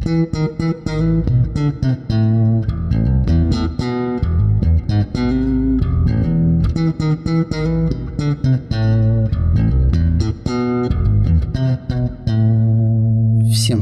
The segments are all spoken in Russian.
Всем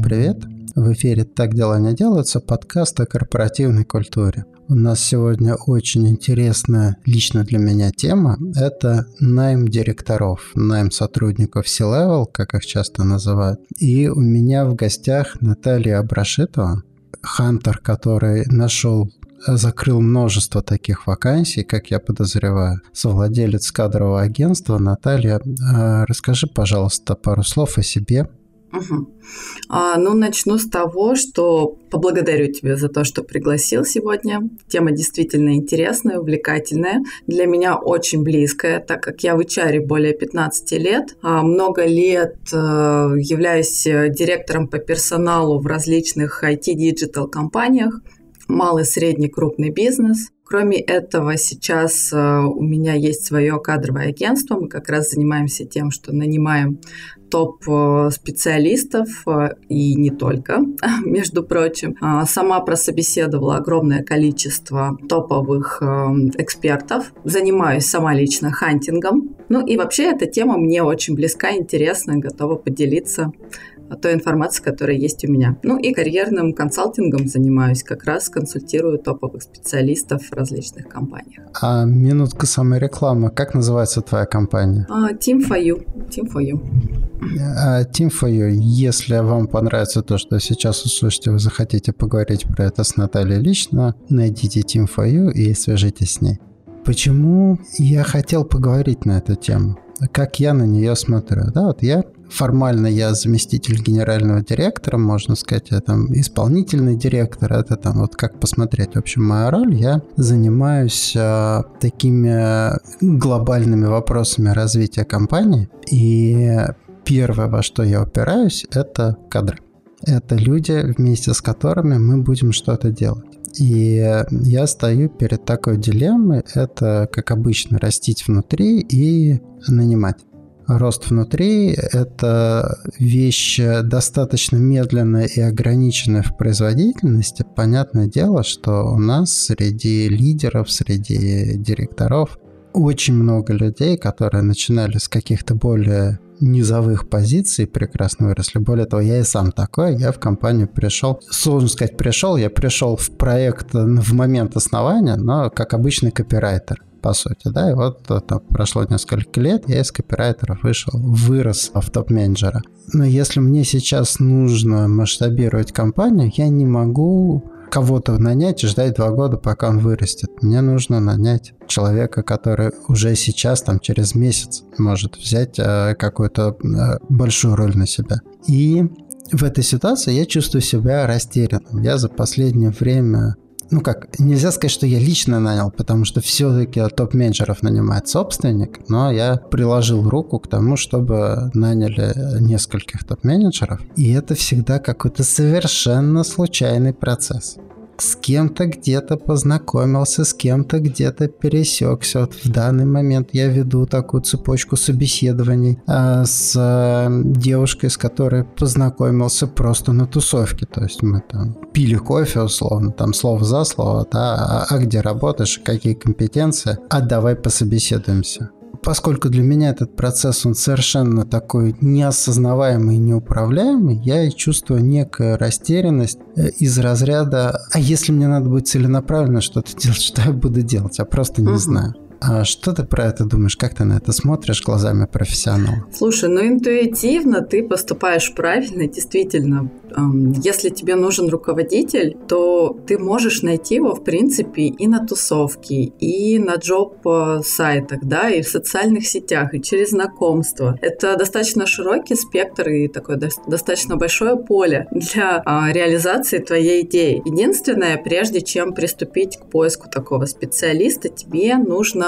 привет! В эфире «Так дела не делаются» подкаст о корпоративной культуре. У нас сегодня очень интересная лично для меня тема. Это найм директоров, найм сотрудников C-Level, как их часто называют. И у меня в гостях Наталья Абрашитова, хантер, который нашел закрыл множество таких вакансий, как я подозреваю. Совладелец кадрового агентства Наталья, а, расскажи, пожалуйста, пару слов о себе, Угу. А, ну, начну с того, что поблагодарю тебя за то, что пригласил сегодня. Тема действительно интересная, увлекательная. Для меня очень близкая, так как я в HR более 15 лет. А, много лет а, являюсь директором по персоналу в различных IT-digital компаниях. Малый, средний, крупный бизнес – Кроме этого, сейчас э, у меня есть свое кадровое агентство. Мы как раз занимаемся тем, что нанимаем топ-специалистов э, и не только, между прочим. А, сама прособеседовала огромное количество топовых э, экспертов. Занимаюсь сама лично хантингом. Ну и вообще эта тема мне очень близка, интересна, готова поделиться той информации, которая есть у меня. Ну и карьерным консалтингом занимаюсь, как раз консультирую топовых специалистов в различных компаниях. А минутка самой рекламы. Как называется твоя компания? Uh, Team for You. Team for You. Uh, Team for You. Если вам понравится то, что сейчас услышите, вы захотите поговорить про это с Натальей лично, найдите Team for You и свяжитесь с ней. Почему я хотел поговорить на эту тему? Как я на нее смотрю? Да, вот я формально я заместитель генерального директора, можно сказать, я там исполнительный директор, это там вот как посмотреть. В общем, моя роль, я занимаюсь э, такими глобальными вопросами развития компании, и первое, во что я упираюсь, это кадры. Это люди, вместе с которыми мы будем что-то делать. И я стою перед такой дилеммой. Это, как обычно, растить внутри и нанимать. Рост внутри – это вещь достаточно медленная и ограниченная в производительности. Понятное дело, что у нас среди лидеров, среди директоров очень много людей, которые начинали с каких-то более низовых позиций прекрасно выросли. Более того, я и сам такой. Я в компанию пришел, сложно сказать, пришел. Я пришел в проект в момент основания, но как обычный копирайтер по сути, да, и вот там, прошло несколько лет, я из копирайтера вышел, вырос в топ-менеджера. Но если мне сейчас нужно масштабировать компанию, я не могу кого-то нанять и ждать два года, пока он вырастет. Мне нужно нанять человека, который уже сейчас, там, через месяц может взять э, какую-то э, большую роль на себя. И в этой ситуации я чувствую себя растерянным. Я за последнее время ну как, нельзя сказать, что я лично нанял, потому что все-таки топ-менеджеров нанимает собственник, но я приложил руку к тому, чтобы наняли нескольких топ-менеджеров, и это всегда какой-то совершенно случайный процесс с кем-то где-то познакомился, с кем-то где-то пересекся. Вот в данный момент я веду такую цепочку собеседований а, с а, девушкой, с которой познакомился просто на тусовке. То есть мы там пили кофе, условно, там слово за слово, да, а, а где работаешь, какие компетенции, а давай пособеседуемся поскольку для меня этот процесс, он совершенно такой неосознаваемый и неуправляемый, я чувствую некую растерянность э, из разряда, а если мне надо будет целенаправленно что-то делать, что я буду делать? Я просто не угу. знаю. А что ты про это думаешь? Как ты на это смотришь глазами профессионала? Слушай, ну интуитивно ты поступаешь правильно, действительно. Если тебе нужен руководитель, то ты можешь найти его, в принципе, и на тусовке, и на джоб-сайтах, да, и в социальных сетях, и через знакомства. Это достаточно широкий спектр и такое достаточно большое поле для а, реализации твоей идеи. Единственное, прежде чем приступить к поиску такого специалиста, тебе нужно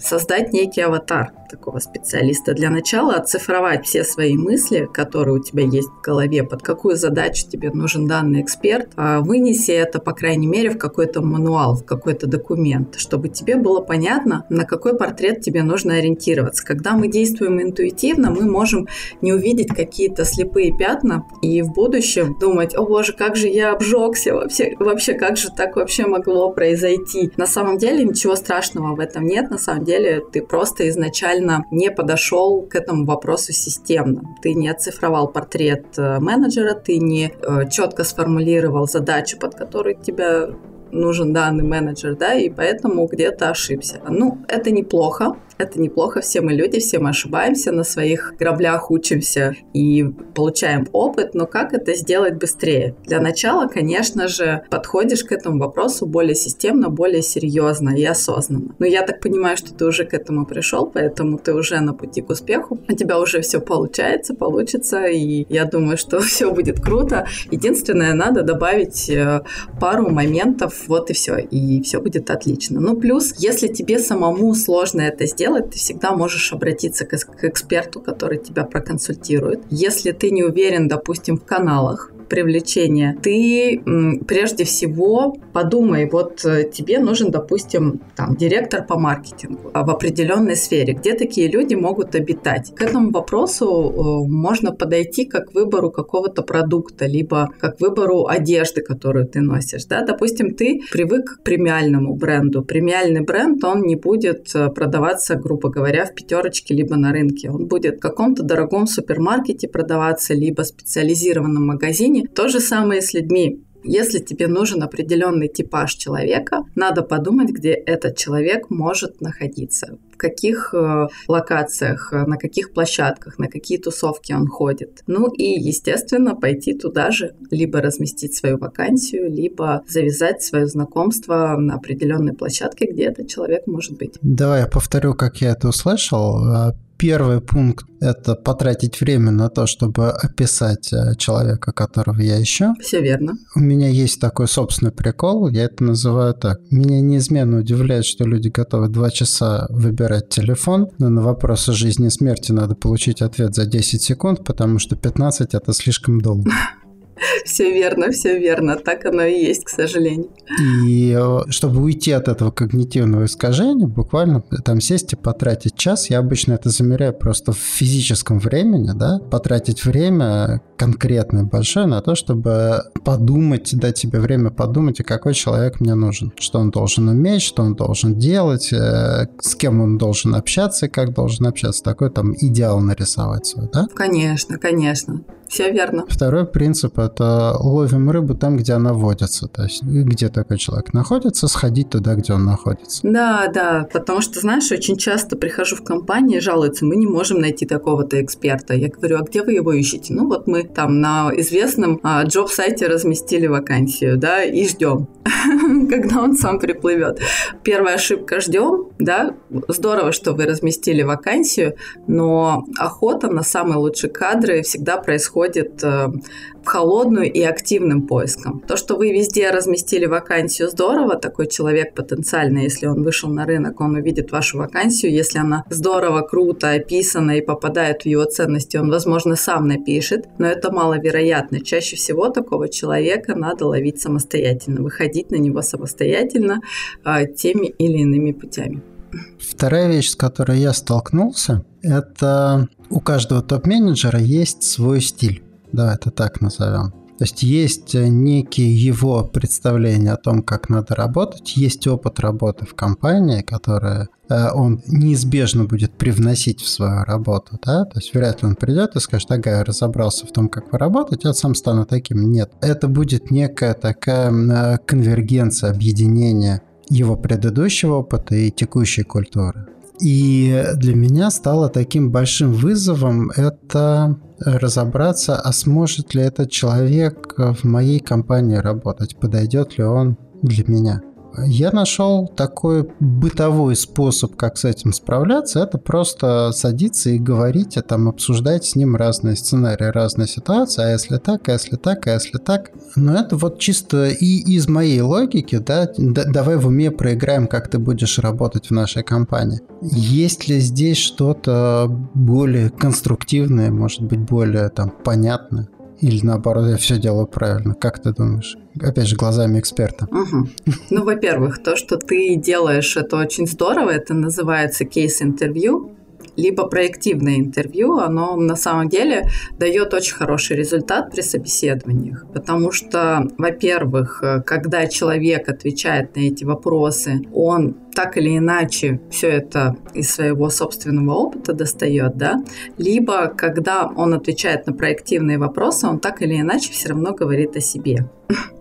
создать некий аватар такого специалиста. Для начала оцифровать все свои мысли, которые у тебя есть в голове, под какую задачу тебе нужен данный эксперт, а вынеси это, по крайней мере, в какой-то мануал, в какой-то документ, чтобы тебе было понятно, на какой портрет тебе нужно ориентироваться. Когда мы действуем интуитивно, мы можем не увидеть какие-то слепые пятна и в будущем думать, о боже, как же я обжегся, вообще, вообще как же так вообще могло произойти. На самом деле ничего страшного в этом нет, на самом деле ты просто изначально не подошел к этому вопросу системно. Ты не оцифровал портрет э, менеджера, ты не э, четко сформулировал задачу, под которой тебя нужен данный менеджер, да, и поэтому где-то ошибся. Ну, это неплохо, это неплохо, все мы люди, все мы ошибаемся, на своих граблях учимся и получаем опыт, но как это сделать быстрее? Для начала, конечно же, подходишь к этому вопросу более системно, более серьезно и осознанно. Но я так понимаю, что ты уже к этому пришел, поэтому ты уже на пути к успеху, у тебя уже все получается, получится, и я думаю, что все будет круто. Единственное, надо добавить э, пару моментов, вот и все, и все будет отлично. Ну, плюс, если тебе самому сложно это сделать, делать, ты всегда можешь обратиться к, к эксперту, который тебя проконсультирует. Если ты не уверен, допустим, в каналах, привлечения, ты прежде всего подумай, вот э, тебе нужен, допустим, там, директор по маркетингу в определенной сфере, где такие люди могут обитать. К этому вопросу э, можно подойти как к выбору какого-то продукта, либо как к выбору одежды, которую ты носишь. Да? Допустим, ты привык к премиальному бренду. Премиальный бренд, он не будет э, продаваться, грубо говоря, в пятерочке, либо на рынке. Он будет в каком-то дорогом супермаркете продаваться, либо специализированном магазине, жизни. То же самое с людьми. Если тебе нужен определенный типаж человека, надо подумать, где этот человек может находиться, в каких э, локациях, на каких площадках, на какие тусовки он ходит. Ну и, естественно, пойти туда же, либо разместить свою вакансию, либо завязать свое знакомство на определенной площадке, где этот человек может быть. Давай я повторю, как я это услышал Первый пункт – это потратить время на то, чтобы описать э, человека, которого я ищу. Все верно. У меня есть такой собственный прикол, я это называю так. Меня неизменно удивляет, что люди готовы два часа выбирать телефон, но на вопросы жизни и смерти надо получить ответ за 10 секунд, потому что 15 – это слишком долго. Все верно, все верно. Так оно и есть, к сожалению. И э, чтобы уйти от этого когнитивного искажения, буквально там сесть и потратить час, я обычно это замеряю просто в физическом времени, да, потратить время конкретное, большое на то, чтобы подумать, дать себе время подумать, и какой человек мне нужен, что он должен уметь, что он должен делать, э, с кем он должен общаться и как должен общаться. Такой там идеал нарисовать свой, да? Конечно, конечно. Все верно. Второй принцип – это ловим рыбу там, где она водится. То есть где такой человек находится, сходить туда, где он находится. Да, да, потому что, знаешь, очень часто прихожу в компании, жалуются, мы не можем найти такого-то эксперта. Я говорю, а где вы его ищете? Ну вот мы там на известном а, джоб-сайте разместили вакансию, да, и ждем, когда он сам приплывет. Первая ошибка – ждем, да, здорово, что вы разместили вакансию, но охота на самые лучшие кадры всегда происходит переходит э, в холодную и активным поиском. То, что вы везде разместили вакансию, здорово. Такой человек потенциально, если он вышел на рынок, он увидит вашу вакансию. Если она здорово, круто описана и попадает в его ценности, он, возможно, сам напишет. Но это маловероятно. Чаще всего такого человека надо ловить самостоятельно, выходить на него самостоятельно э, теми или иными путями. Вторая вещь, с которой я столкнулся, это у каждого топ-менеджера есть свой стиль. Да, это так назовем. То есть есть некие его представления о том, как надо работать, есть опыт работы в компании, который э, он неизбежно будет привносить в свою работу, да, то есть вряд ли он придет и скажет, ага, я разобрался в том, как вы работаете, я сам стану таким. Нет, это будет некая такая э, конвергенция, объединение его предыдущего опыта и текущей культуры. И для меня стало таким большим вызовом это разобраться, а сможет ли этот человек в моей компании работать, подойдет ли он для меня. Я нашел такой бытовой способ, как с этим справляться. Это просто садиться и говорить, а там обсуждать с ним разные сценарии, разные ситуации. А если так, а если так, а если так. Но это вот чисто и из моей логики, да, давай в уме проиграем, как ты будешь работать в нашей компании. Есть ли здесь что-то более конструктивное, может быть, более там понятное? Или наоборот, я все делаю правильно? Как ты думаешь? Опять же, глазами эксперта. Угу. Ну, во-первых, то, что ты делаешь, это очень здорово. Это называется кейс-интервью либо проективное интервью, оно на самом деле дает очень хороший результат при собеседованиях. Потому что, во-первых, когда человек отвечает на эти вопросы, он так или иначе все это из своего собственного опыта достает, да, либо когда он отвечает на проективные вопросы, он так или иначе все равно говорит о себе.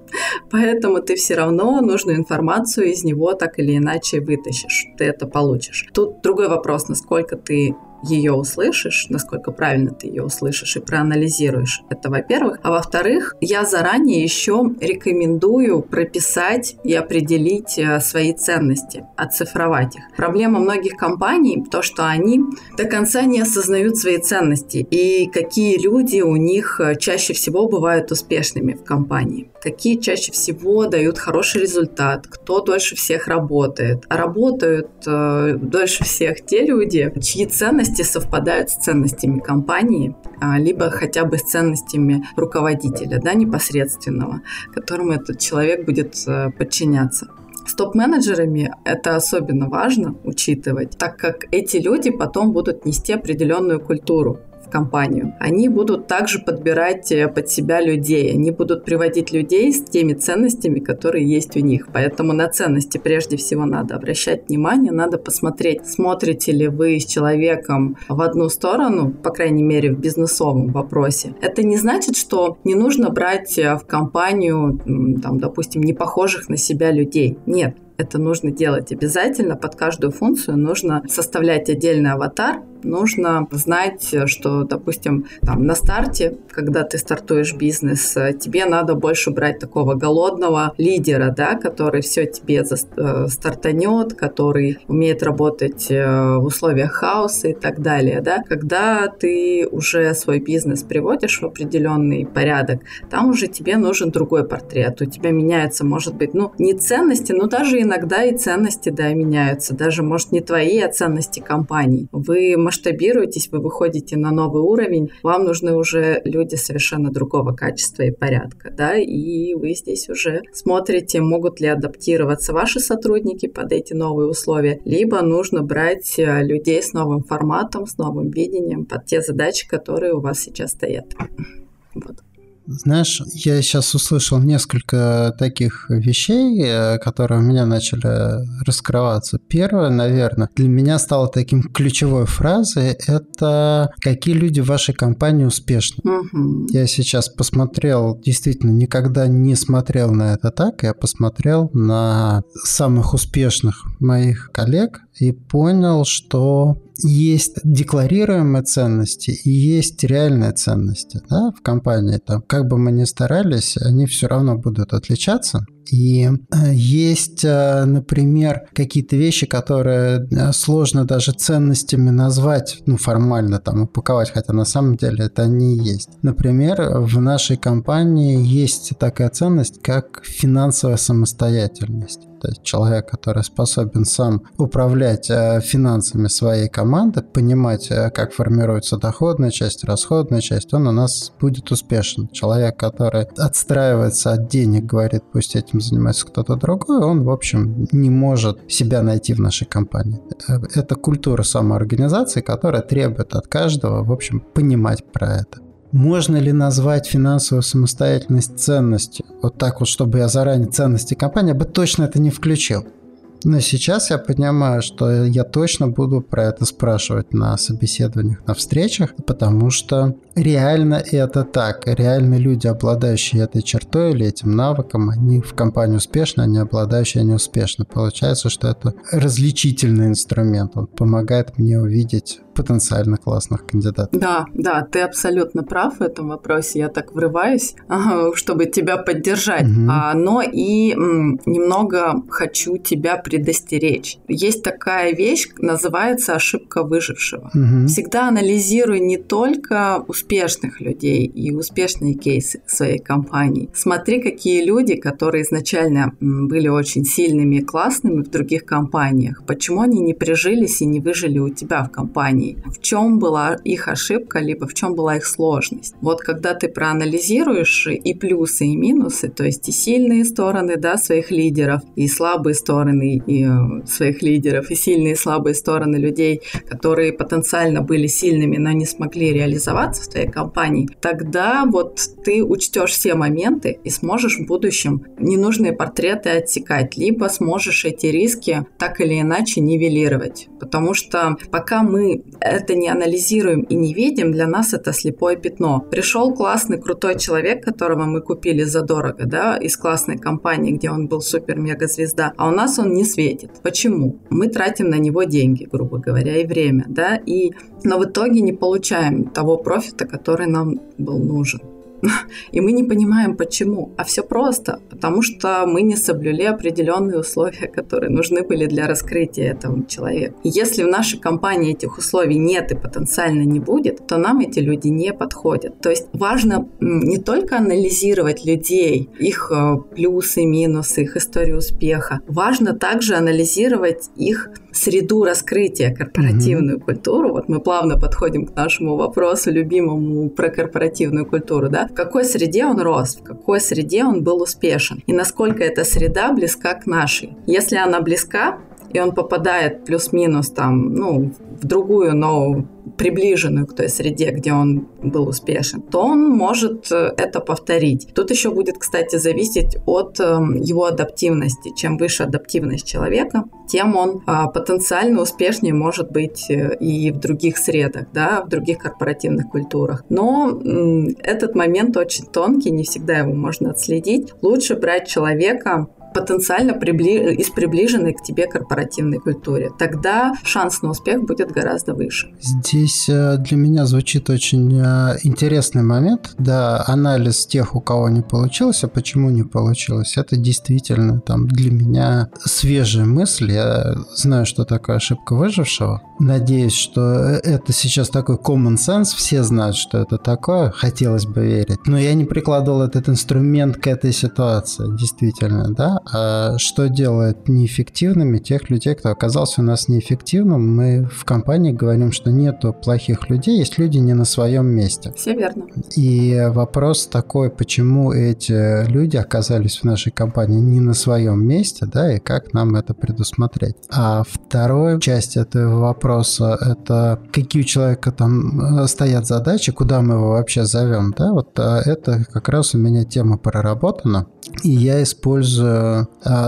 Поэтому ты все равно нужную информацию из него так или иначе вытащишь. Ты это получишь. Тут другой вопрос, насколько ты ее услышишь, насколько правильно ты ее услышишь и проанализируешь. Это во-первых. А во-вторых, я заранее еще рекомендую прописать и определить э, свои ценности, оцифровать их. Проблема многих компаний то, что они до конца не осознают свои ценности и какие люди у них э, чаще всего бывают успешными в компании, какие чаще всего дают хороший результат, кто дольше всех работает. Работают э, дольше всех те люди, чьи ценности ценности совпадают с ценностями компании, а, либо хотя бы с ценностями руководителя, да, непосредственного, которому этот человек будет э, подчиняться. С топ-менеджерами это особенно важно учитывать, так как эти люди потом будут нести определенную культуру компанию. Они будут также подбирать э, под себя людей. Они будут приводить людей с теми ценностями, которые есть у них. Поэтому на ценности прежде всего надо обращать внимание, надо посмотреть, смотрите ли вы с человеком в одну сторону, по крайней мере в бизнесовом вопросе. Это не значит, что не нужно брать э, в компанию, там, допустим, не похожих на себя людей. Нет, это нужно делать обязательно. Под каждую функцию нужно составлять отдельный аватар, нужно знать, что, допустим, там на старте, когда ты стартуешь бизнес, тебе надо больше брать такого голодного лидера, да, который все тебе э, стартанет, который умеет работать э, в условиях хаоса и так далее, да. Когда ты уже свой бизнес приводишь в определенный порядок, там уже тебе нужен другой портрет. У тебя меняется, может быть, ну, не ценности, но даже иногда и ценности, да, меняются. Даже, может, не твои, а ценности компании. Вы масштабируетесь, вы выходите на новый уровень, вам нужны уже люди совершенно другого качества и порядка, да, и вы здесь уже смотрите, могут ли адаптироваться ваши сотрудники под эти новые условия, либо нужно брать э, людей с новым форматом, с новым видением под те задачи, которые у вас сейчас стоят. Вот. Знаешь, я сейчас услышал несколько таких вещей, э, которые у меня начали раскрываться. Первое, наверное, для меня стало таким ключевой фразой, это какие люди в вашей компании успешны. Угу. Я сейчас посмотрел, действительно, никогда не смотрел на это так, я посмотрел на самых успешных моих коллег, и понял, что есть декларируемые ценности и есть реальные ценности да, в компании. Там, как бы мы ни старались, они все равно будут отличаться. И э, есть, э, например, какие-то вещи, которые э, сложно даже ценностями назвать, ну, формально там упаковать, хотя на самом деле это они есть. Например, в нашей компании есть такая ценность, как финансовая самостоятельность. То есть человек, который способен сам управлять э, финансами своей команды, понимать, э, как формируется доходная часть, расходная часть, он у нас будет успешен. Человек, который отстраивается от денег, говорит, пусть этим занимается кто-то другой, он, в общем, не может себя найти в нашей компании. Э, это культура самоорганизации, которая требует от каждого, в общем, понимать про это. Можно ли назвать финансовую самостоятельность ценностью? Вот так вот, чтобы я заранее ценности компании, я бы точно это не включил. Но сейчас я понимаю, что я точно буду про это спрашивать на собеседованиях, на встречах, потому что реально это так. Реально люди, обладающие этой чертой или этим навыком, они в компании успешны, они обладающие, они успешны. Получается, что это различительный инструмент. Он помогает мне увидеть потенциально классных кандидатов. Да, да, ты абсолютно прав в этом вопросе. Я так врываюсь, чтобы тебя поддержать. Угу. Но и немного хочу тебя предостеречь. Есть такая вещь, называется ошибка выжившего. Угу. Всегда анализируй не только успешных людей и успешные кейсы своей компании. Смотри, какие люди, которые изначально были очень сильными и классными в других компаниях, почему они не прижились и не выжили у тебя в компании, в чем была их ошибка, либо в чем была их сложность. Вот когда ты проанализируешь и плюсы, и минусы, то есть и сильные стороны да, своих лидеров, и слабые стороны и, э, своих лидеров, и сильные и слабые стороны людей, которые потенциально были сильными, но не смогли реализоваться в твоей компании, тогда вот ты учтешь все моменты и сможешь в будущем ненужные портреты отсекать, либо сможешь эти риски так или иначе нивелировать. Потому что пока мы это не анализируем и не видим, для нас это слепое пятно. Пришел классный, крутой человек, которого мы купили задорого, да, из классной компании, где он был супер-мега-звезда, а у нас он не светит. Почему? Мы тратим на него деньги, грубо говоря, и время, да, и но в итоге не получаем того профита, который нам был нужен. И мы не понимаем, почему. А все просто, потому что мы не соблюли определенные условия, которые нужны были для раскрытия этого человека. Если в нашей компании этих условий нет и потенциально не будет, то нам эти люди не подходят. То есть важно не только анализировать людей, их э, плюсы, минусы, их историю успеха. Важно также анализировать их среду раскрытия, корпоративную mm-hmm. культуру. Вот мы плавно подходим к нашему вопросу любимому про корпоративную культуру, да? В какой среде он рос, в какой среде он был успешен, и насколько эта среда близка к нашей. Если она близка, и он попадает плюс-минус там, ну, в другую, но приближенную к той среде, где он был успешен, то он может э, это повторить. Тут еще будет, кстати, зависеть от эм, его адаптивности. Чем выше адаптивность человека, тем он а, потенциально успешнее может быть э, и в других средах, да, в других корпоративных культурах. Но этот момент очень тонкий, не всегда его можно отследить. Лучше брать человека потенциально прибли... из приближенной к тебе корпоративной культуре. Тогда шанс на успех будет гораздо выше. Здесь э, для меня звучит очень э, интересный момент. Да, анализ тех, у кого не получилось, а почему не получилось, это действительно там для меня свежая мысль. Я знаю, что такое ошибка выжившего. Надеюсь, что это сейчас такой common sense, все знают, что это такое, хотелось бы верить. Но я не прикладывал этот инструмент к этой ситуации, действительно, да. А что делает неэффективными тех людей, кто оказался у нас неэффективным? Мы в компании говорим, что нету плохих людей, есть люди не на своем месте. Все верно. И вопрос такой, почему эти люди оказались в нашей компании не на своем месте, да, и как нам это предусмотреть. А вторая часть этого вопроса это какие у человека там э, стоят задачи, куда мы его вообще зовем, да, вот а это как раз у меня тема проработана. И я использую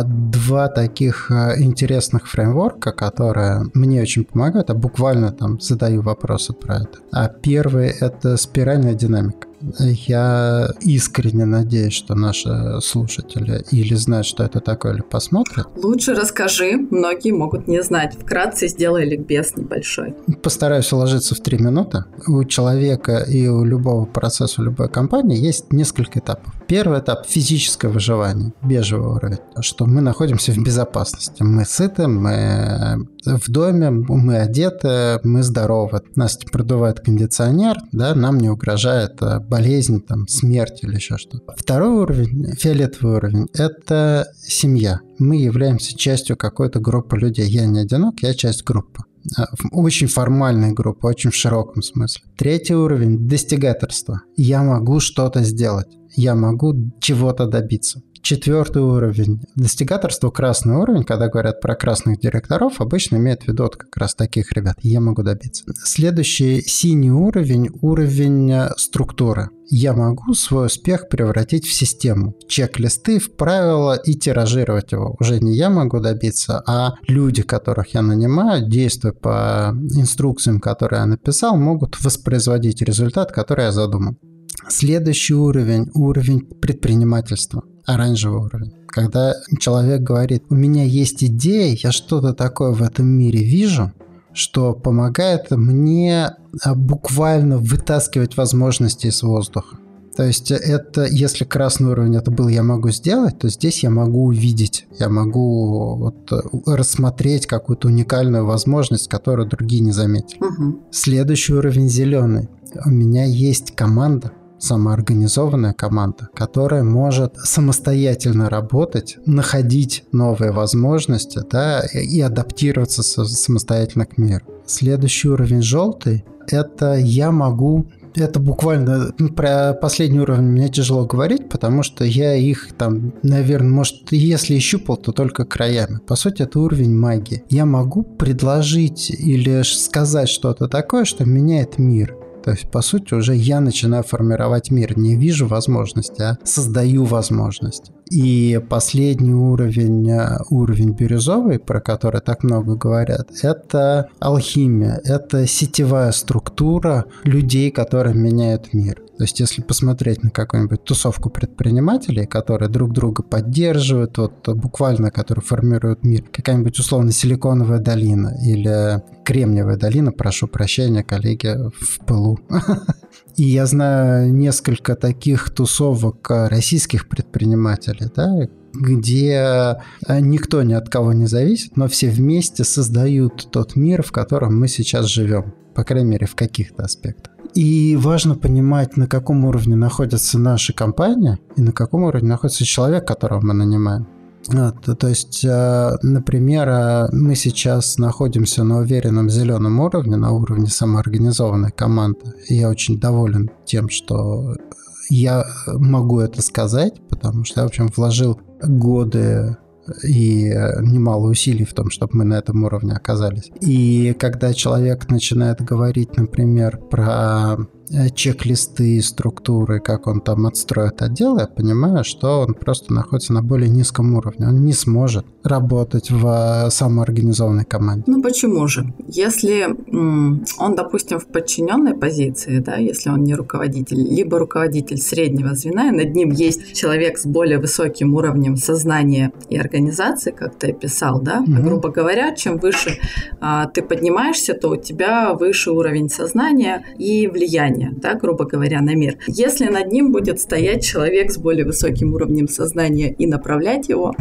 два таких а, интересных фреймворка, которые мне очень помогают, а буквально там задаю вопросы про это. А первый — это спиральная динамика. Я искренне надеюсь, что наши слушатели или знают, что это такое, или посмотрят. Лучше расскажи, многие могут не знать. Вкратце сделай ликбез небольшой. Постараюсь уложиться в три минуты. У человека и у любого процесса, у любой компании есть несколько этапов. Первый этап – физическое выживание, бежевый уровень, что мы находимся в безопасности. Мы сыты, мы в доме, мы одеты, мы здоровы. Нас продувает кондиционер, да, нам не угрожает э, болезнь, там, смерть или еще что-то. Второй уровень, фиолетовый уровень, это семья. Мы являемся частью какой-то группы людей. Я не одинок, я часть группы. А, очень формальной группы, очень в широком смысле. Третий уровень – достигаторство. Я могу что-то сделать. Я могу чего-то добиться. Четвертый уровень. Достигаторство красный уровень, когда говорят про красных директоров, обычно имеют в виду вот как раз таких ребят. Я могу добиться. Следующий синий уровень – уровень э, структуры. Я могу свой успех превратить в систему, чек-листы, в правила и тиражировать его. Уже не я могу добиться, а люди, которых я нанимаю, действуя по инструкциям, которые я написал, могут воспроизводить результат, который я задумал. Следующий уровень – уровень предпринимательства оранжевый уровень. Когда человек говорит, у меня есть идея, я что-то такое в этом мире вижу, что помогает мне а, буквально вытаскивать возможности из воздуха. То есть это, если красный уровень это был «я могу сделать», то здесь я могу увидеть, я могу вот рассмотреть какую-то уникальную возможность, которую другие не заметили. Угу. Следующий уровень «зеленый». У меня есть команда, самоорганизованная команда, которая может самостоятельно работать, находить новые возможности да, и адаптироваться самостоятельно к миру. Следующий уровень желтый – это я могу это буквально ну, про последний уровень мне тяжело говорить, потому что я их там, наверное, может, если и щупал, то только краями. По сути, это уровень магии. Я могу предложить или сказать что-то такое, что меняет мир. То есть, по сути, уже я начинаю формировать мир. Не вижу возможности, а создаю возможность. И последний уровень, э, уровень бирюзовый, про который так много говорят, это алхимия, это сетевая структура людей, которые меняют мир. То есть, если посмотреть на какую-нибудь тусовку предпринимателей, которые друг друга поддерживают, вот буквально, которые формируют мир, какая-нибудь условно силиконовая долина или кремниевая долина, прошу прощения, коллеги, в пылу. И я знаю несколько таких тусовок российских предпринимателей, да, где э, никто ни от кого не зависит, но все вместе создают тот мир, в котором мы сейчас живем, по крайней мере, в каких-то аспектах. И важно понимать, на каком уровне находится наша компания и на каком уровне находится человек, которого мы нанимаем. Вот, то есть, э, например, э, мы сейчас находимся на уверенном зеленом уровне, на уровне самоорганизованной команды. И я очень доволен тем, что я могу это сказать, потому что я, в общем, вложил годы и немало усилий в том, чтобы мы на этом уровне оказались. И когда человек начинает говорить, например, про Э, чек-листы, структуры, как он там отстроит отдел, я понимаю, что он просто находится на более низком уровне. Он не сможет работать в самоорганизованной команде. Ну почему же? Если он, допустим, в подчиненной позиции, да, если он не руководитель, либо руководитель среднего звена, и над ним есть человек с более высоким уровнем сознания и организации, как ты описал, да, угу. грубо говоря, чем выше а, ты поднимаешься, то у тебя выше уровень сознания и влияния влияния, да, грубо говоря, на мир. Если над ним будет стоять человек с более высоким уровнем сознания и направлять его,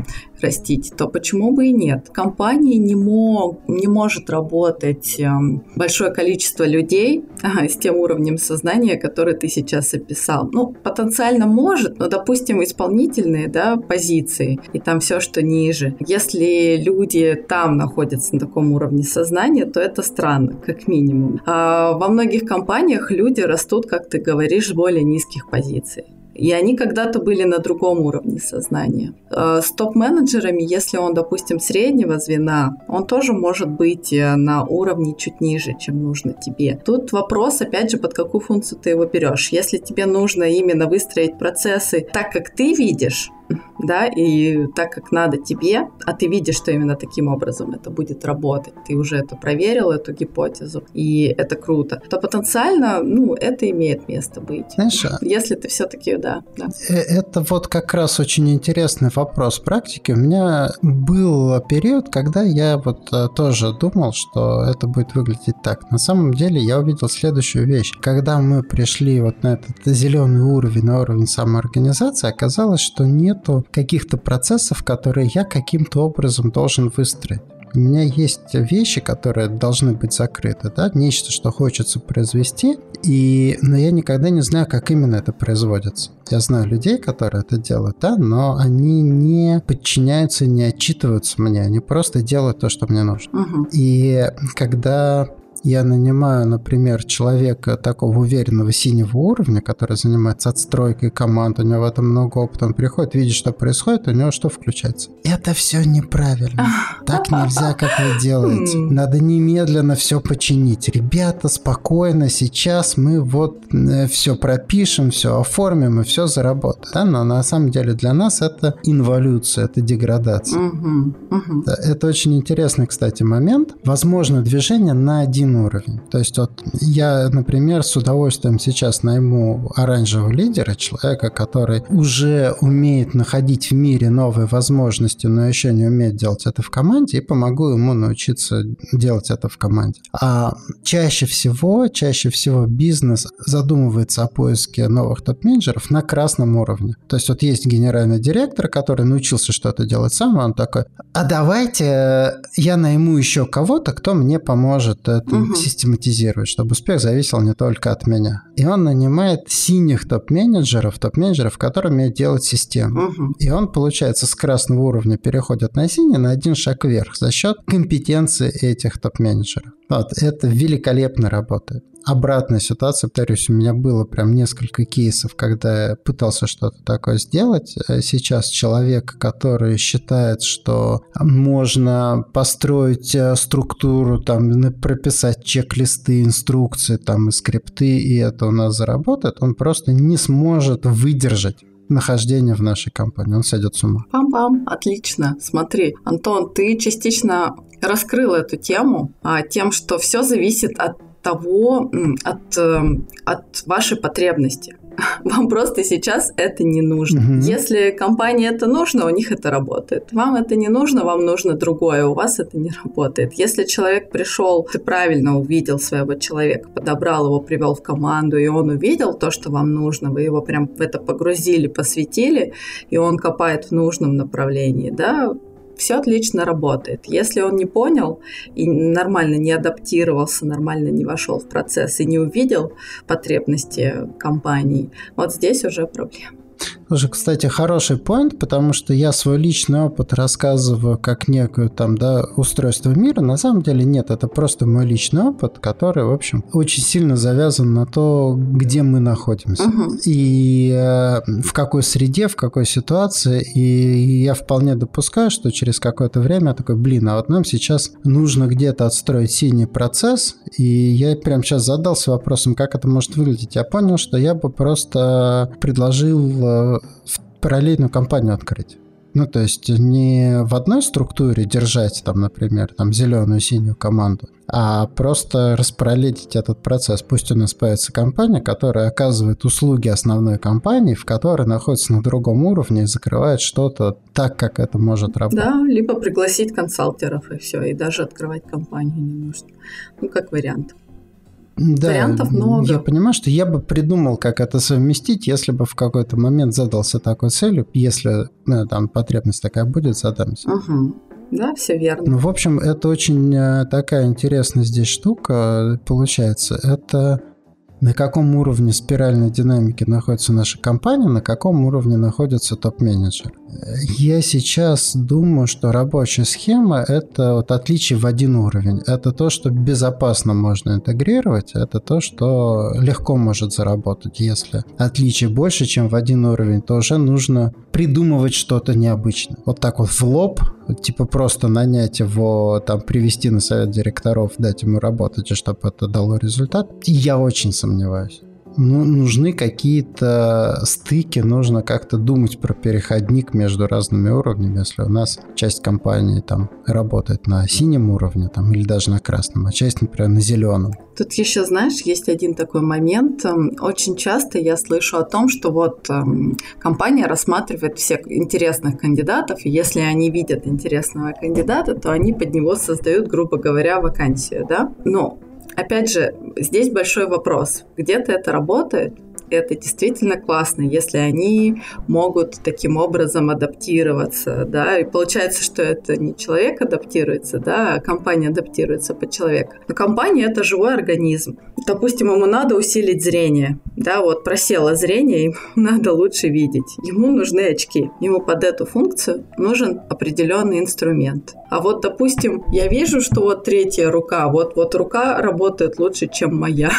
растить, то почему бы и нет? В компании не, мог, не может работать эм, большое количество людей ага, с тем уровнем сознания, который ты сейчас описал. Ну, потенциально может, но, допустим, исполнительные да, позиции и там все, что ниже. Если люди там находятся на таком уровне сознания, то это странно, как минимум. А во многих компаниях люди растут, как ты говоришь, с более низких позиций. И они когда-то были на другом уровне сознания. Э, с топ-менеджерами, если он, допустим, среднего звена, он тоже может быть э, на уровне чуть ниже, чем нужно тебе. Тут вопрос, опять же, под какую функцию ты его берешь. Если тебе нужно именно выстроить процессы так, как ты видишь, да, и так как надо тебе, а ты видишь, что именно таким образом это будет работать, ты уже это проверил, эту гипотезу, и это круто, то потенциально, ну, это имеет место быть. Знаешь, а если ты все-таки, да, да. Э, это вот как раз очень интересный вопрос практики. У меня был период, когда я вот э, тоже думал, что это будет выглядеть так. На самом деле я увидел следующую вещь. Когда мы пришли вот на этот зеленый уровень, на уровень самоорганизации, оказалось, что нет нету каких-то процессов, которые я каким-то образом должен выстроить. У меня есть вещи, которые должны быть закрыты, да, нечто, что хочется произвести, и, но я никогда не знаю, как именно это производится. Я знаю людей, которые это делают, да, но они не подчиняются, не отчитываются мне, они просто делают то, что мне нужно. Угу. И когда я нанимаю, например, человека такого уверенного синего уровня, который занимается отстройкой команд, у него в этом много опыта, он приходит, видит, что происходит, у него что включается? Это все неправильно. Так нельзя, как вы делаете. Надо немедленно все починить. Ребята, спокойно, сейчас мы вот э, все пропишем, все оформим и все заработает. Да? Но на самом деле для нас это инволюция, это деградация. Это очень интересный, кстати, момент. Возможно, движение на один один уровень. То есть вот я, например, с удовольствием сейчас найму оранжевого лидера, человека, который уже умеет находить в мире новые возможности, но еще не умеет делать это в команде, и помогу ему научиться делать это в команде. А чаще всего, чаще всего бизнес задумывается о поиске новых топ-менеджеров на красном уровне. То есть вот есть генеральный директор, который научился что-то делать сам, и он такой, а давайте я найму еще кого-то, кто мне поможет это угу. систематизировать, чтобы успех зависел не только от меня. И он нанимает синих топ-менеджеров, топ-менеджеров, которые умеют делать систему. Угу. И он, получается, с красного уровня переходит на синий на один шаг вверх за счет компетенции этих топ-менеджеров. Вот, это великолепно работает. Обратная ситуация, повторюсь, у меня было прям несколько кейсов, когда я пытался что-то такое сделать. Э, сейчас человек, который считает, что можно построить э, структуру, там, прописать чек-листы, инструкции, там, и скрипты, и это у нас заработает, он просто не сможет выдержать нахождение в нашей компании. Он сойдет с ума. Пам-пам, отлично. Смотри, Антон, ты частично раскрыл эту тему а, тем, что все зависит от того, от, эм, от вашей потребности. Вам просто сейчас это не нужно. Угу. Если компании это нужно, у них это работает. Вам это не нужно, вам нужно другое, у вас это не работает. Если человек пришел, ты правильно увидел своего человека, подобрал его, привел в команду, и он увидел то, что вам нужно, вы его прям в это погрузили, посвятили, и он копает в нужном направлении, да, все отлично работает. Если он не понял и нормально не адаптировался, нормально не вошел в процесс и не увидел потребности компании, вот здесь уже проблема. Слушай, кстати, хороший поинт, потому что я свой личный опыт рассказываю как некую там, да, устройство мира. На самом деле нет, это просто мой личный опыт, который, в общем, очень сильно завязан на то, где мы находимся. Угу. И э, в какой среде, в какой ситуации. И я вполне допускаю, что через какое-то время я такой, блин, а вот нам сейчас нужно где-то отстроить синий процесс. И я прям сейчас задался вопросом, как это может выглядеть. Я понял, что я бы просто предложил э, параллельную компанию открыть. Ну, то есть не в одной структуре держать, там, например, там, зеленую, синюю команду, а просто распараллелить этот процесс. Пусть у нас появится компания, которая оказывает услуги основной компании, в которой находится на другом уровне и закрывает что-то так, как это может работать. Да, либо пригласить консалтеров и все, и даже открывать компанию не нужно. Ну, как вариант. Да, Вариантов много. Я понимаю, что я бы придумал, как это совместить, если бы в какой-то момент задался такой целью, если ну, там потребность такая будет, задамся. Угу. Да, все верно. Ну, в общем, это очень э, такая интересная здесь штука получается. Это на каком уровне спиральной динамики находится наша компания, на каком уровне находится топ-менеджер. Я сейчас думаю, что рабочая схема – это вот отличие в один уровень. Это то, что безопасно можно интегрировать, это то, что легко может заработать. Если отличие больше, чем в один уровень, то уже нужно придумывать что-то необычное. Вот так вот в лоб, типа просто нанять его, там, привести на совет директоров, дать ему работать, чтобы это дало результат, я очень сомневаюсь ну, нужны какие-то стыки, нужно как-то думать про переходник между разными уровнями, если у нас часть компании там работает на синем уровне там, или даже на красном, а часть, например, на зеленом. Тут еще, знаешь, есть один такой момент. Эм, очень часто я слышу о том, что вот эм, компания рассматривает всех интересных кандидатов, и если они видят интересного кандидата, то они под него создают, грубо говоря, вакансию, да? Но Опять же, здесь большой вопрос. Где-то это работает, это действительно классно, если они могут таким образом адаптироваться, да, и получается, что это не человек адаптируется, да, а компания адаптируется под человека. Но компания — это живой организм. Допустим, ему надо усилить зрение, да, вот просело зрение, ему надо лучше видеть. Ему нужны очки. Ему под эту функцию нужен определенный инструмент. А вот, допустим, я вижу, что вот третья рука, вот, вот рука работает лучше, чем моя.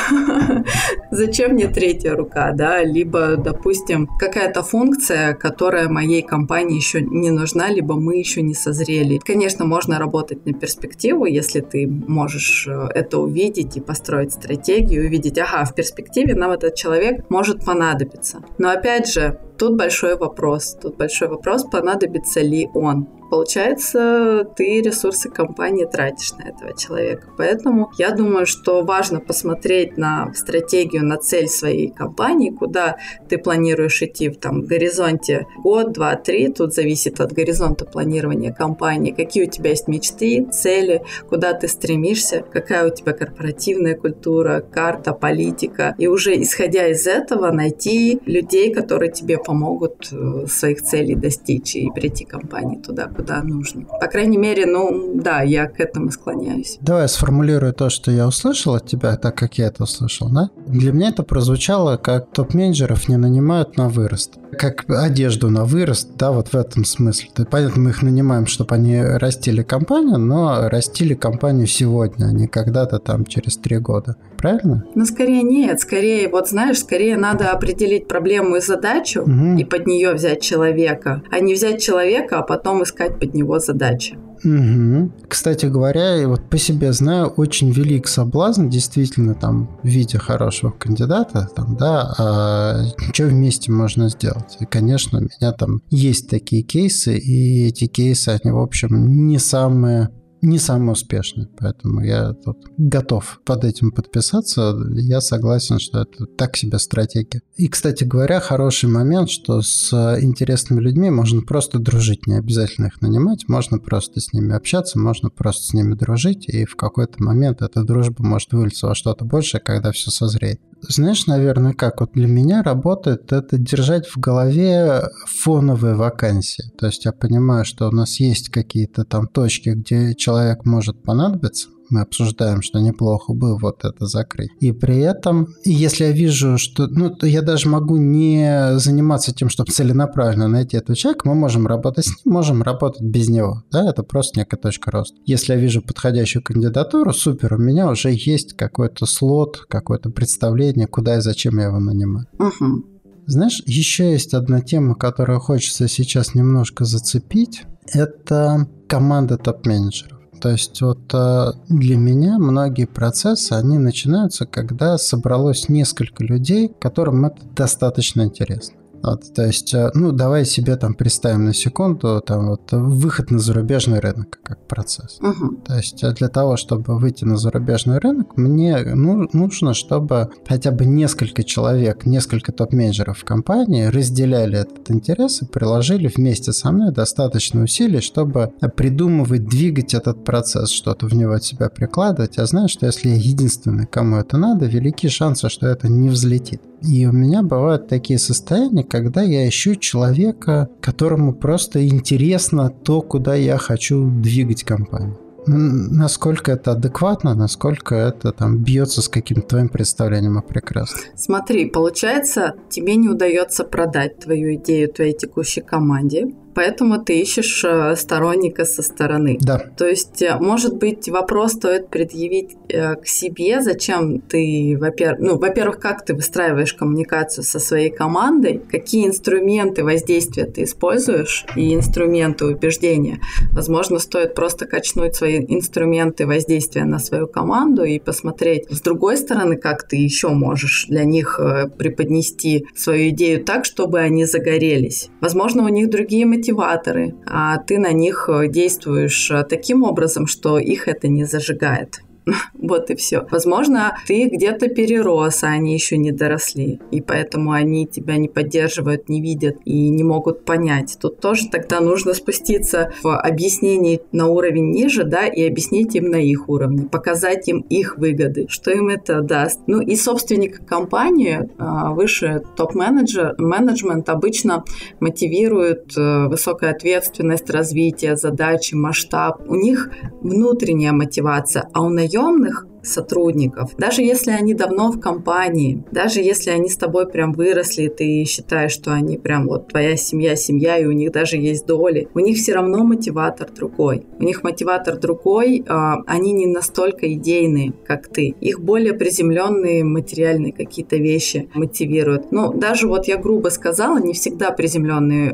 Зачем мне третья рука? да, либо, допустим, какая-то функция, которая моей компании еще не нужна, либо мы еще не созрели. Конечно, можно работать на перспективу, если ты можешь э, это увидеть и построить стратегию, увидеть, ага, в перспективе нам этот человек может понадобиться. Но опять же, тут большой вопрос. Тут большой вопрос, понадобится ли он получается, ты ресурсы компании тратишь на этого человека. Поэтому я думаю, что важно посмотреть на стратегию, на цель своей компании, куда ты планируешь идти в там, горизонте год, два, три. Тут зависит от горизонта планирования компании, какие у тебя есть мечты, цели, куда ты стремишься, какая у тебя корпоративная культура, карта, политика. И уже исходя из этого найти людей, которые тебе помогут э, своих целей достичь и прийти компании туда, куда нужно. По крайней мере, ну да, я к этому склоняюсь. Давай я сформулирую то, что я услышал от тебя, так как я это услышал, да? Для меня это прозвучало, как топ-менеджеров не нанимают на вырост. Как одежду на вырост, да, вот в этом смысле. То, понятно, мы их нанимаем, чтобы они растили компанию, но растили компанию сегодня, а не когда-то там через три года. Правильно? Ну, скорее нет. Скорее, вот знаешь, скорее надо определить проблему и задачу угу. и под нее взять человека, а не взять человека, а потом искать под него задачи. Угу. Кстати говоря, вот по себе знаю, очень велик соблазн действительно там в виде хорошего кандидата, там, да, а что вместе можно сделать. И, конечно, у меня там есть такие кейсы, и эти кейсы, они, в общем, не самые не самый успешный. Поэтому я тут готов под этим подписаться. Я согласен, что это так себе стратегия. И, кстати говоря, хороший момент, что с интересными людьми можно просто дружить. Не обязательно их нанимать. Можно просто с ними общаться, можно просто с ними дружить. И в какой-то момент эта дружба может вылиться во что-то большее, когда все созреет. Знаешь, наверное, как вот для меня работает, это держать в голове фоновые вакансии. То есть я понимаю, что у нас есть какие-то там точки, где человек может понадобиться, мы обсуждаем, что неплохо бы вот это закрыть. И при этом, если я вижу, что... Ну, я даже могу не заниматься тем, чтобы целенаправленно найти этого человека, мы можем работать с ним, можем работать без него. Да, это просто некая точка роста. Если я вижу подходящую кандидатуру, супер, у меня уже есть какой-то слот, какое-то представление, куда и зачем я его нанимаю. Угу. Знаешь, еще есть одна тема, которую хочется сейчас немножко зацепить. Это команда топ-менеджеров. То есть вот э, для меня многие процессы, они начинаются, когда собралось несколько людей, которым это достаточно интересно. Вот, то есть, э, ну, давай себе там представим на секунду там вот выход на зарубежный рынок как процесс. Угу. То есть э, для того, чтобы выйти на зарубежный рынок, мне ну, нужно, чтобы хотя бы несколько человек, несколько топ-менеджеров в компании разделяли этот интерес и приложили вместе со мной достаточно усилий, чтобы придумывать, двигать этот процесс, что-то в него от себя прикладывать. Я знаю, что если я единственный, кому это надо, велики шансы, что это не взлетит. И у меня бывают такие состояния, когда я ищу человека, которому просто интересно то, куда я хочу двигать компанию. Насколько это адекватно, насколько это там бьется с каким-то твоим представлением о прекрасном. Смотри, получается, тебе не удается продать твою идею твоей текущей команде, Поэтому ты ищешь э, сторонника со стороны. Да. То есть, э, может быть, вопрос стоит предъявить э, к себе, зачем ты, во-первых, ну, во-первых, как ты выстраиваешь коммуникацию со своей командой, какие инструменты воздействия ты используешь и инструменты убеждения. Возможно, стоит просто качнуть свои инструменты воздействия на свою команду и посмотреть с другой стороны, как ты еще можешь для них преподнести свою идею так, чтобы они загорелись. Возможно, у них другие мотиваторы, а ты на них э, действуешь э, таким образом, что их это не зажигает. Вот и все. Возможно, ты где-то перерос, а они еще не доросли. И поэтому они тебя не поддерживают, не видят и не могут понять. Тут тоже тогда нужно спуститься в объяснении на уровень ниже, да, и объяснить им на их уровне, показать им их выгоды, что им это даст. Ну и собственник компании, а, выше топ-менеджер, менеджмент обычно мотивирует э, высокая ответственность, развитие, задачи, масштаб. У них внутренняя мотивация, а у наемников наемных сотрудников, даже если они давно в компании, даже если они с тобой прям выросли, ты считаешь, что они прям вот твоя семья, семья, и у них даже есть доли, у них все равно мотиватор другой. У них мотиватор другой, а, они не настолько идейные, как ты. Их более приземленные материальные какие-то вещи мотивируют. Ну, даже вот я грубо сказала, не всегда приземленные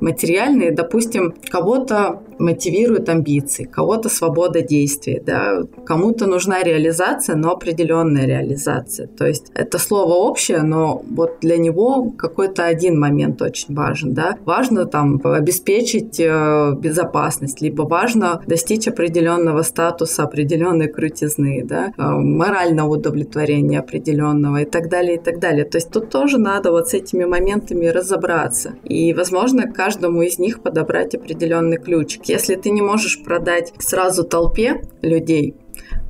материальные. Допустим, кого-то мотивируют амбиции, кого-то свобода действий, да, кому-то нужна нужна реализация, но определенная реализация. То есть это слово общее, но вот для него какой-то один момент очень важен. Да? Важно там обеспечить э, безопасность, либо важно достичь определенного статуса, определенной крутизны, да? Э, морального удовлетворения определенного и так далее, и так далее. То есть тут тоже надо вот с этими моментами разобраться. И, возможно, каждому из них подобрать определенный ключик. Если ты не можешь продать сразу толпе людей,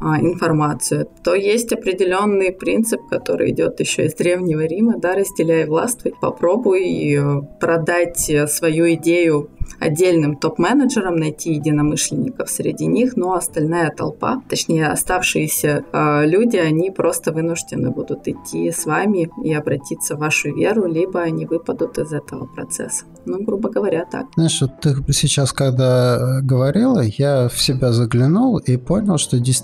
информацию, то есть определенный принцип, который идет еще из Древнего Рима, да, разделяй властвуй, попробуй э, продать свою идею отдельным топ-менеджерам, найти единомышленников среди них, но остальная толпа, точнее оставшиеся э, люди, они просто вынуждены будут идти с вами и обратиться в вашу веру, либо они выпадут из этого процесса. Ну, грубо говоря, так. Знаешь, вот ты сейчас, когда говорила, я в себя заглянул и понял, что действительно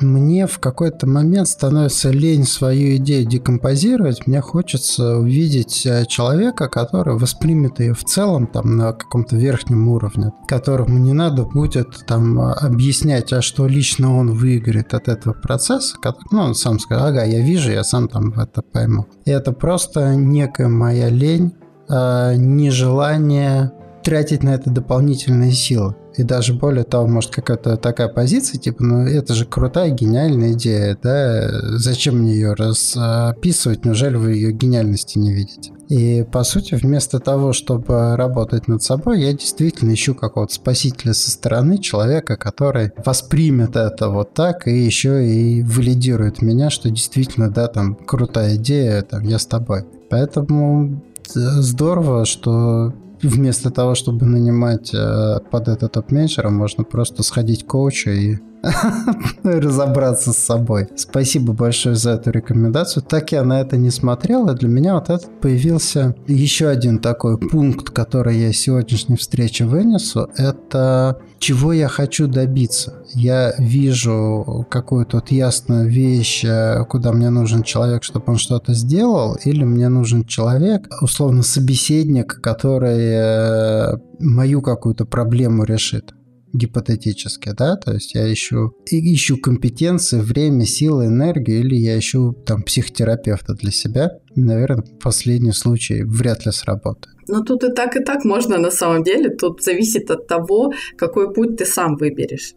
мне в какой-то момент становится лень свою идею декомпозировать. Мне хочется увидеть э, человека, который воспримет ее в целом там на каком-то верхнем уровне, которому не надо будет там объяснять, а что лично он выиграет от этого процесса, ну, он сам скажет, ага, я вижу, я сам там это пойму. И это просто некая моя лень, э, нежелание тратить на это дополнительные силы. И даже более того, может какая-то такая позиция, типа, ну это же крутая, гениальная идея, да, зачем мне ее расписывать, неужели вы ее гениальности не видите? И, по сути, вместо того, чтобы работать над собой, я действительно ищу какого-то спасителя со стороны, человека, который воспримет это вот так и еще и валидирует меня, что действительно, да, там, крутая идея, там, я с тобой. Поэтому здорово, что вместо того, чтобы нанимать э, под это топ-менеджера, можно просто сходить к коучу и разобраться с собой. Спасибо большое за эту рекомендацию. Так я на это не смотрел, и для меня вот этот появился еще один такой пункт, который я сегодняшней встрече вынесу, это чего я хочу добиться. Я вижу какую-то вот ясную вещь, э, куда мне нужен человек, чтобы он что-то сделал, или мне нужен человек, условно собеседник, который э, мою какую-то проблему решит гипотетически, да, то есть я ищу, ищу компетенции, время, силы, энергию, или я ищу там психотерапевта для себя. Наверное, последний случай вряд ли сработает. Но тут и так, и так можно на самом деле. Тут зависит от того, какой путь ты сам выберешь.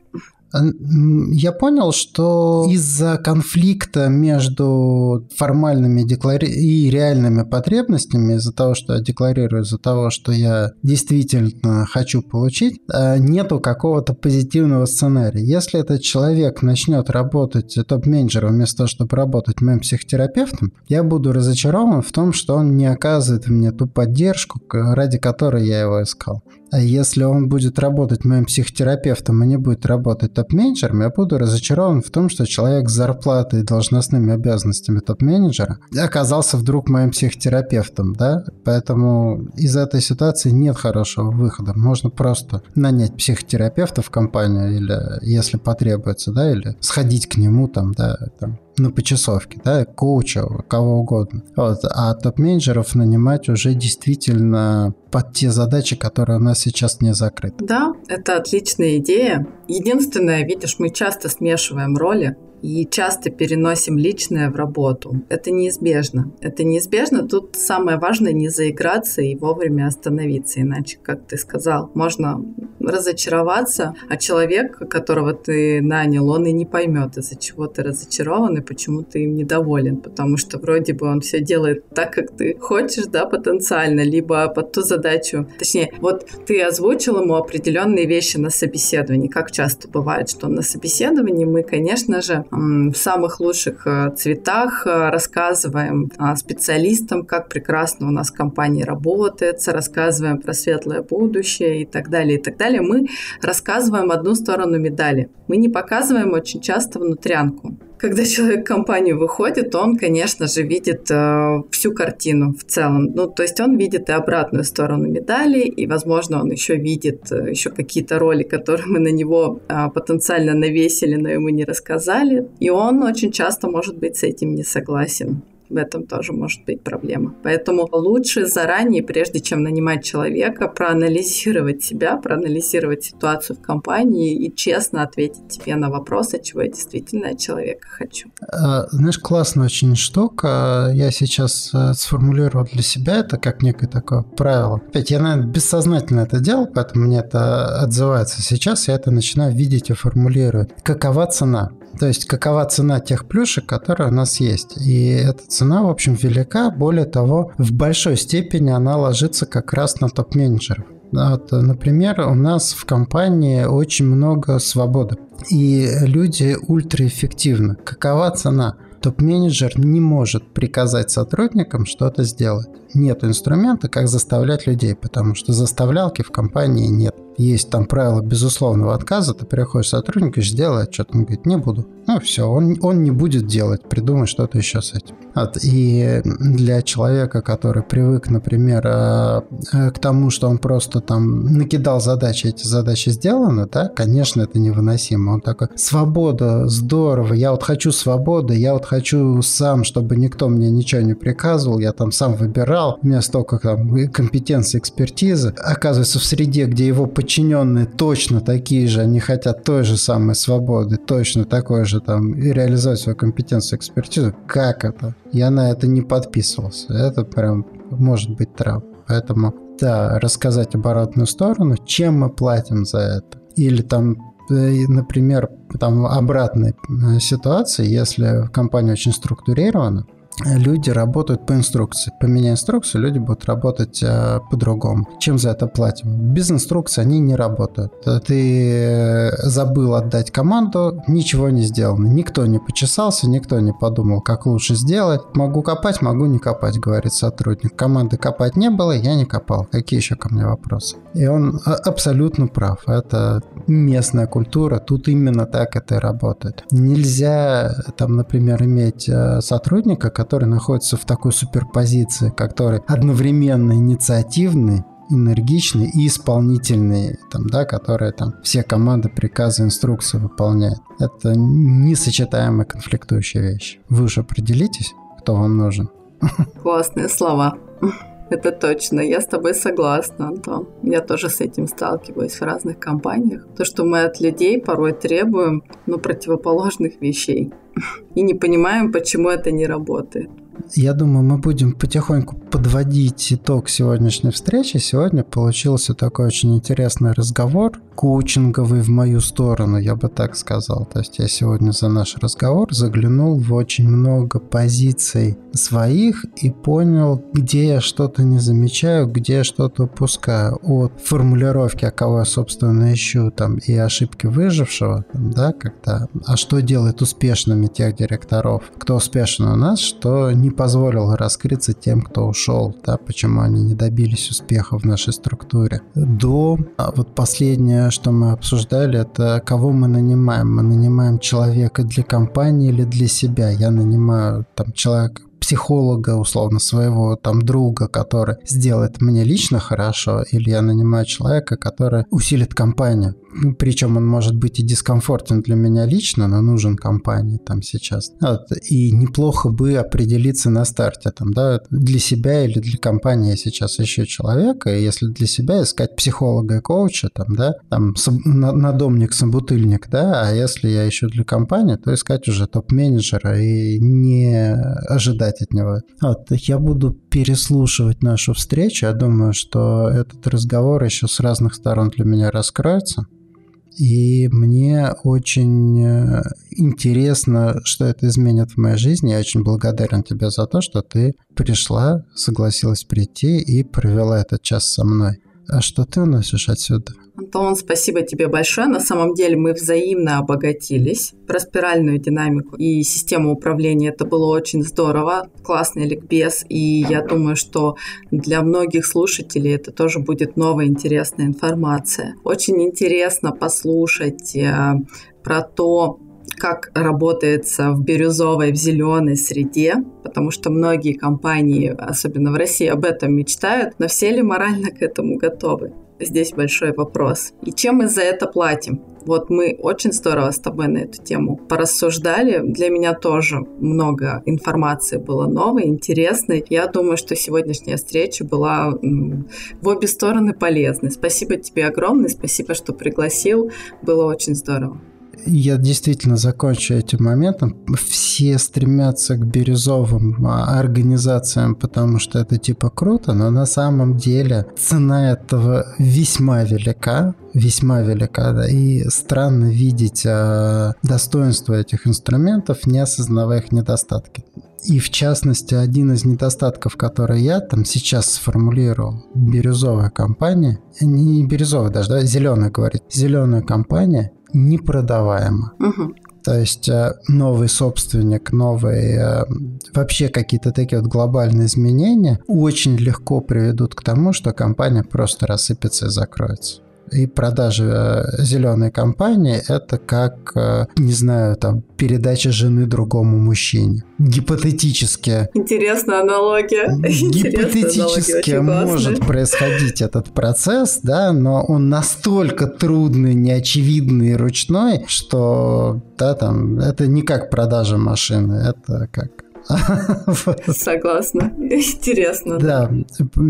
Я понял, что из-за конфликта между формальными деклари... и реальными потребностями, из-за того, что я декларирую, из-за того, что я действительно хочу получить, э, нету какого-то позитивного сценария. Если этот человек начнет работать топ-менеджером вместо того, чтобы работать моим психотерапевтом, я буду разочарован в том, что он не оказывает мне ту поддержку, ради которой я его искал. А если он будет работать моим психотерапевтом и не будет работать топ-менеджером, я буду разочарован в том, что человек с зарплатой и должностными обязанностями топ-менеджера оказался вдруг моим психотерапевтом, да? Поэтому из этой ситуации нет хорошего выхода. Можно просто нанять психотерапевта в компанию или, если потребуется, да, или сходить к нему там, да, там, на почасовке, да, коуча, кого угодно. Вот. А топ-менеджеров нанимать уже действительно под те задачи, которые у нас сейчас не закрыты. Да, это отличная идея. Единственное, видишь, мы часто смешиваем роли и часто переносим личное в работу. Это неизбежно. Это неизбежно. Тут самое важное не заиграться и вовремя остановиться. Иначе, как ты сказал, можно разочароваться, а человек, которого ты нанял, он и не поймет, из-за чего ты разочарован и почему ты им недоволен. Потому что вроде бы он все делает так, как ты хочешь, да, потенциально, либо под ту задачу. Точнее, вот ты озвучил ему определенные вещи на собеседовании. Как часто бывает, что на собеседовании мы, конечно же, в самых лучших э, цветах э, рассказываем а, специалистам, как прекрасно у нас в компании работает, рассказываем про светлое будущее и так далее, и так далее. Мы рассказываем одну сторону медали. Мы не показываем очень часто внутрянку. Когда человек в компанию выходит, он, конечно же, видит э, всю картину в целом. Ну, то есть он видит и обратную сторону медали, и, возможно, он еще видит э, еще какие-то роли, которые мы на него э, потенциально навесили, но ему не рассказали. И он очень часто может быть с этим не согласен. В этом тоже может быть проблема. Поэтому лучше заранее, прежде чем нанимать человека, проанализировать себя, проанализировать ситуацию в компании и честно ответить тебе на вопросы, чего я действительно от человека хочу. А, знаешь, классная очень штука. Я сейчас э, сформулировал для себя это как некое такое правило. Опять, я, наверное, бессознательно это делал, поэтому мне это отзывается. Сейчас я это начинаю видеть и формулировать. Какова цена? То есть какова цена тех плюшек, которые у нас есть. И эта цена, в общем, велика. Более того, в большой степени она ложится как раз на топ-менеджеров. Вот, например, у нас в компании очень много свободы. И люди ультраэффективны. Какова цена? Топ-менеджер не может приказать сотрудникам что-то сделать. Нет инструмента, как заставлять людей, потому что заставлялки в компании нет есть там правило безусловного отказа, ты приходишь сотрудник и сделай отчет, он говорит, не буду. Ну все, он, он не будет делать, придумай что-то еще с этим. Вот. И для человека, который привык, например, э, э, к тому, что он просто там накидал задачи, эти задачи сделаны, да, конечно, это невыносимо. Он такой, свобода, здорово, я вот хочу свободы, я вот хочу сам, чтобы никто мне ничего не приказывал, я там сам выбирал, у меня столько там компетенции, экспертизы. Оказывается, в среде, где его подчиненные точно такие же, они хотят той же самой свободы, точно такой же там и реализовать свою компетенцию, экспертизу. Как это? Я на это не подписывался. Это прям может быть травма. Поэтому, да, рассказать оборотную сторону, чем мы платим за это. Или там э, например, там обратной э, ситуации, если компания очень структурирована, люди работают по инструкции. Поменяя инструкцию, люди будут работать э, по-другому. Чем за это платим? Без инструкции они не работают. Ты забыл отдать команду, ничего не сделано. Никто не почесался, никто не подумал, как лучше сделать. Могу копать, могу не копать, говорит сотрудник. Команды копать не было, я не копал. Какие еще ко мне вопросы? И он а, абсолютно прав. Это местная культура, тут именно так это и работает. Нельзя там, например, иметь э, сотрудника, который который находится в такой суперпозиции, который одновременно инициативный, энергичный и исполнительный, там, да, которые там все команды, приказы, инструкции выполняют. Это несочетаемые конфликтующие вещи. Вы уже определитесь, кто вам нужен. Классные слова. Это точно, я с тобой согласна, Антон. Я тоже с этим сталкиваюсь в разных компаниях. То, что мы от людей порой требуем, ну, противоположных вещей. И не понимаем, почему это не работает. Я думаю, мы будем потихоньку подводить итог сегодняшней встречи. Сегодня получился такой очень интересный разговор, коучинговый в мою сторону, я бы так сказал. То есть я сегодня за наш разговор заглянул в очень много позиций своих и понял, где я что-то не замечаю, где я что-то упускаю. От формулировки, а кого я, собственно, ищу, там, и ошибки выжившего, там, да, когда, а что делает успешными тех директоров, кто успешен у нас, что не позволил раскрыться тем, кто ушел, да, почему они не добились успеха в нашей структуре. До а вот последнее, что мы обсуждали, это кого мы нанимаем. Мы нанимаем человека для компании или для себя. Я нанимаю там человека психолога, условно, своего там друга, который сделает мне лично хорошо, или я нанимаю человека, который усилит компанию. Причем он может быть и дискомфортен для меня лично, но нужен компании там сейчас. Вот. И неплохо бы определиться на старте, там, да, для себя или для компании я сейчас ищу человека, и если для себя искать психолога и коуча, там, да, там, надомник, собутыльник, да, а если я ищу для компании, то искать уже топ-менеджера и не ожидать от него. Вот. Я буду переслушивать нашу встречу, я думаю, что этот разговор еще с разных сторон для меня раскроется. И мне очень э, интересно, что это изменит в моей жизни. Я очень благодарен тебе за то, что ты пришла, согласилась прийти и провела этот час со мной. А что ты уносишь отсюда? Антон, спасибо тебе большое. На самом деле мы взаимно обогатились. Про спиральную динамику и систему управления это было очень здорово. Классный ликбез. И я думаю, что для многих слушателей это тоже будет новая интересная информация. Очень интересно послушать э, про то, как работается в бирюзовой, в зеленой среде, потому что многие компании, особенно в России, об этом мечтают, но все ли морально к этому готовы? здесь большой вопрос. И чем мы за это платим? Вот мы очень здорово с тобой на эту тему порассуждали. Для меня тоже много информации было новой, интересной. Я думаю, что сегодняшняя встреча была в обе стороны полезной. Спасибо тебе огромное, спасибо, что пригласил. Было очень здорово я действительно закончу этим моментом. Все стремятся к бирюзовым а, организациям, потому что это типа круто, но на самом деле цена этого весьма велика, весьма велика, да, и странно видеть э, достоинство этих инструментов, не осознавая их недостатки. И в частности, один из недостатков, который я там сейчас сформулировал, бирюзовая компания, не бирюзовая даже, да, зеленая говорит, зеленая компания непродаваема. Угу. То есть э, новый собственник, новые э, вообще какие-то такие вот глобальные изменения очень легко приведут к тому, что компания просто рассыпется и закроется. И продажа э, зеленой компании – это как, э, не знаю, там, передача жены другому мужчине. Гипотетически. Интересная аналогия. Гипотетически может происходить этот процесс, да, но он настолько трудный, неочевидный и ручной, что, да, там, это не как продажа машины, это как Согласна. Интересно. Да,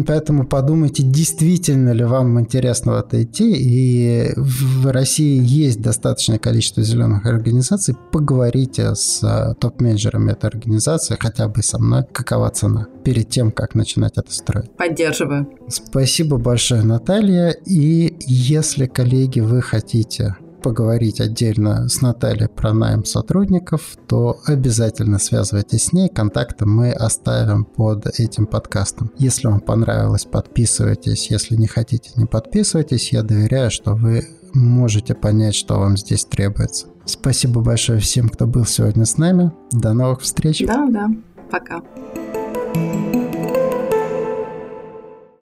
поэтому подумайте, действительно ли вам интересно в это идти. И в России есть достаточное количество зеленых организаций. Поговорите с а, топ-менеджерами этой организации, хотя бы со мной, какова цена, перед тем, как начинать это строить. Поддерживаю. Спасибо большое, Наталья. И если, коллеги, вы хотите поговорить отдельно с Натальей про найм сотрудников, то обязательно связывайтесь с ней. Контакты мы оставим под этим подкастом. Если вам понравилось, подписывайтесь. Если не хотите, не подписывайтесь. Я доверяю, что вы можете понять, что вам здесь требуется. Спасибо большое всем, кто был сегодня с нами. До новых встреч. Да, да. Пока.